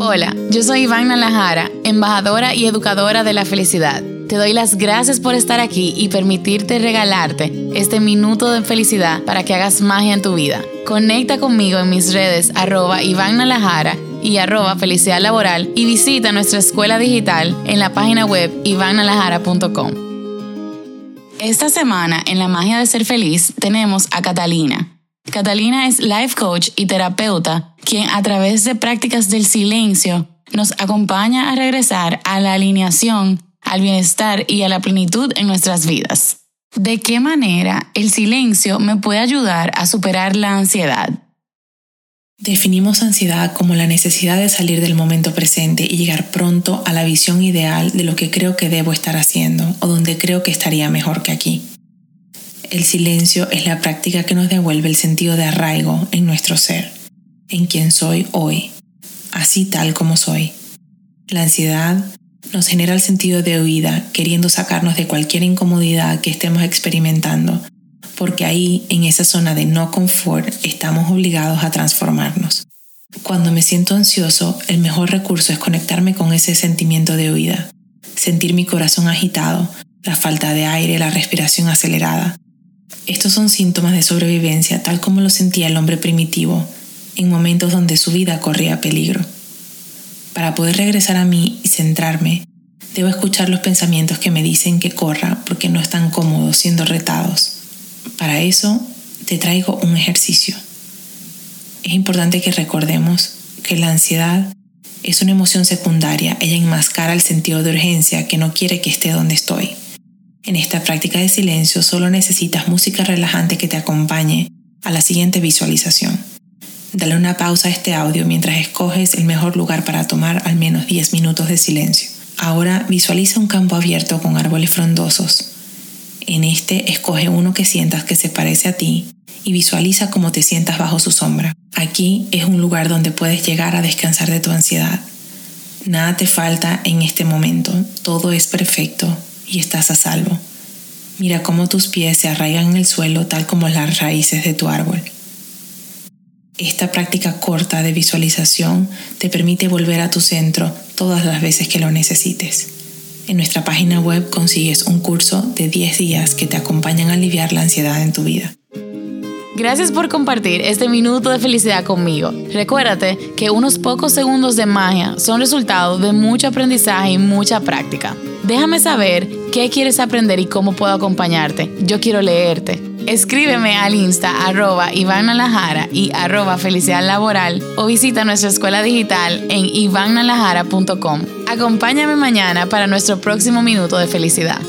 Hola, yo soy Iván Nalajara, embajadora y educadora de la felicidad. Te doy las gracias por estar aquí y permitirte regalarte este minuto de felicidad para que hagas magia en tu vida. Conecta conmigo en mis redes arroba Iván y arroba felicidad laboral y visita nuestra escuela digital en la página web ivannalajara.com. Esta semana en La Magia de Ser Feliz tenemos a Catalina. Catalina es life coach y terapeuta, quien a través de prácticas del silencio nos acompaña a regresar a la alineación al bienestar y a la plenitud en nuestras vidas. ¿De qué manera el silencio me puede ayudar a superar la ansiedad? Definimos ansiedad como la necesidad de salir del momento presente y llegar pronto a la visión ideal de lo que creo que debo estar haciendo o donde creo que estaría mejor que aquí. El silencio es la práctica que nos devuelve el sentido de arraigo en nuestro ser, en quien soy hoy, así tal como soy. La ansiedad nos genera el sentido de huida, queriendo sacarnos de cualquier incomodidad que estemos experimentando, porque ahí, en esa zona de no confort, estamos obligados a transformarnos. Cuando me siento ansioso, el mejor recurso es conectarme con ese sentimiento de huida, sentir mi corazón agitado, la falta de aire, la respiración acelerada. Estos son síntomas de sobrevivencia tal como lo sentía el hombre primitivo en momentos donde su vida corría peligro. Para poder regresar a mí y centrarme, debo escuchar los pensamientos que me dicen que corra porque no están cómodos siendo retados. Para eso, te traigo un ejercicio. Es importante que recordemos que la ansiedad es una emoción secundaria. Ella enmascara el sentido de urgencia que no quiere que esté donde estoy. En esta práctica de silencio solo necesitas música relajante que te acompañe a la siguiente visualización. Dale una pausa a este audio mientras escoges el mejor lugar para tomar al menos 10 minutos de silencio. Ahora visualiza un campo abierto con árboles frondosos. En este escoge uno que sientas que se parece a ti y visualiza cómo te sientas bajo su sombra. Aquí es un lugar donde puedes llegar a descansar de tu ansiedad. Nada te falta en este momento, todo es perfecto y estás a salvo. Mira cómo tus pies se arraigan en el suelo tal como las raíces de tu árbol. Esta práctica corta de visualización te permite volver a tu centro todas las veces que lo necesites. En nuestra página web consigues un curso de 10 días que te acompañan a aliviar la ansiedad en tu vida. Gracias por compartir este minuto de felicidad conmigo. Recuérdate que unos pocos segundos de magia son resultado de mucho aprendizaje y mucha práctica. Déjame saber qué quieres aprender y cómo puedo acompañarte. Yo quiero leerte. Escríbeme al insta arroba y arroba felicidad laboral o visita nuestra escuela digital en ivannalajara.com. Acompáñame mañana para nuestro próximo minuto de felicidad.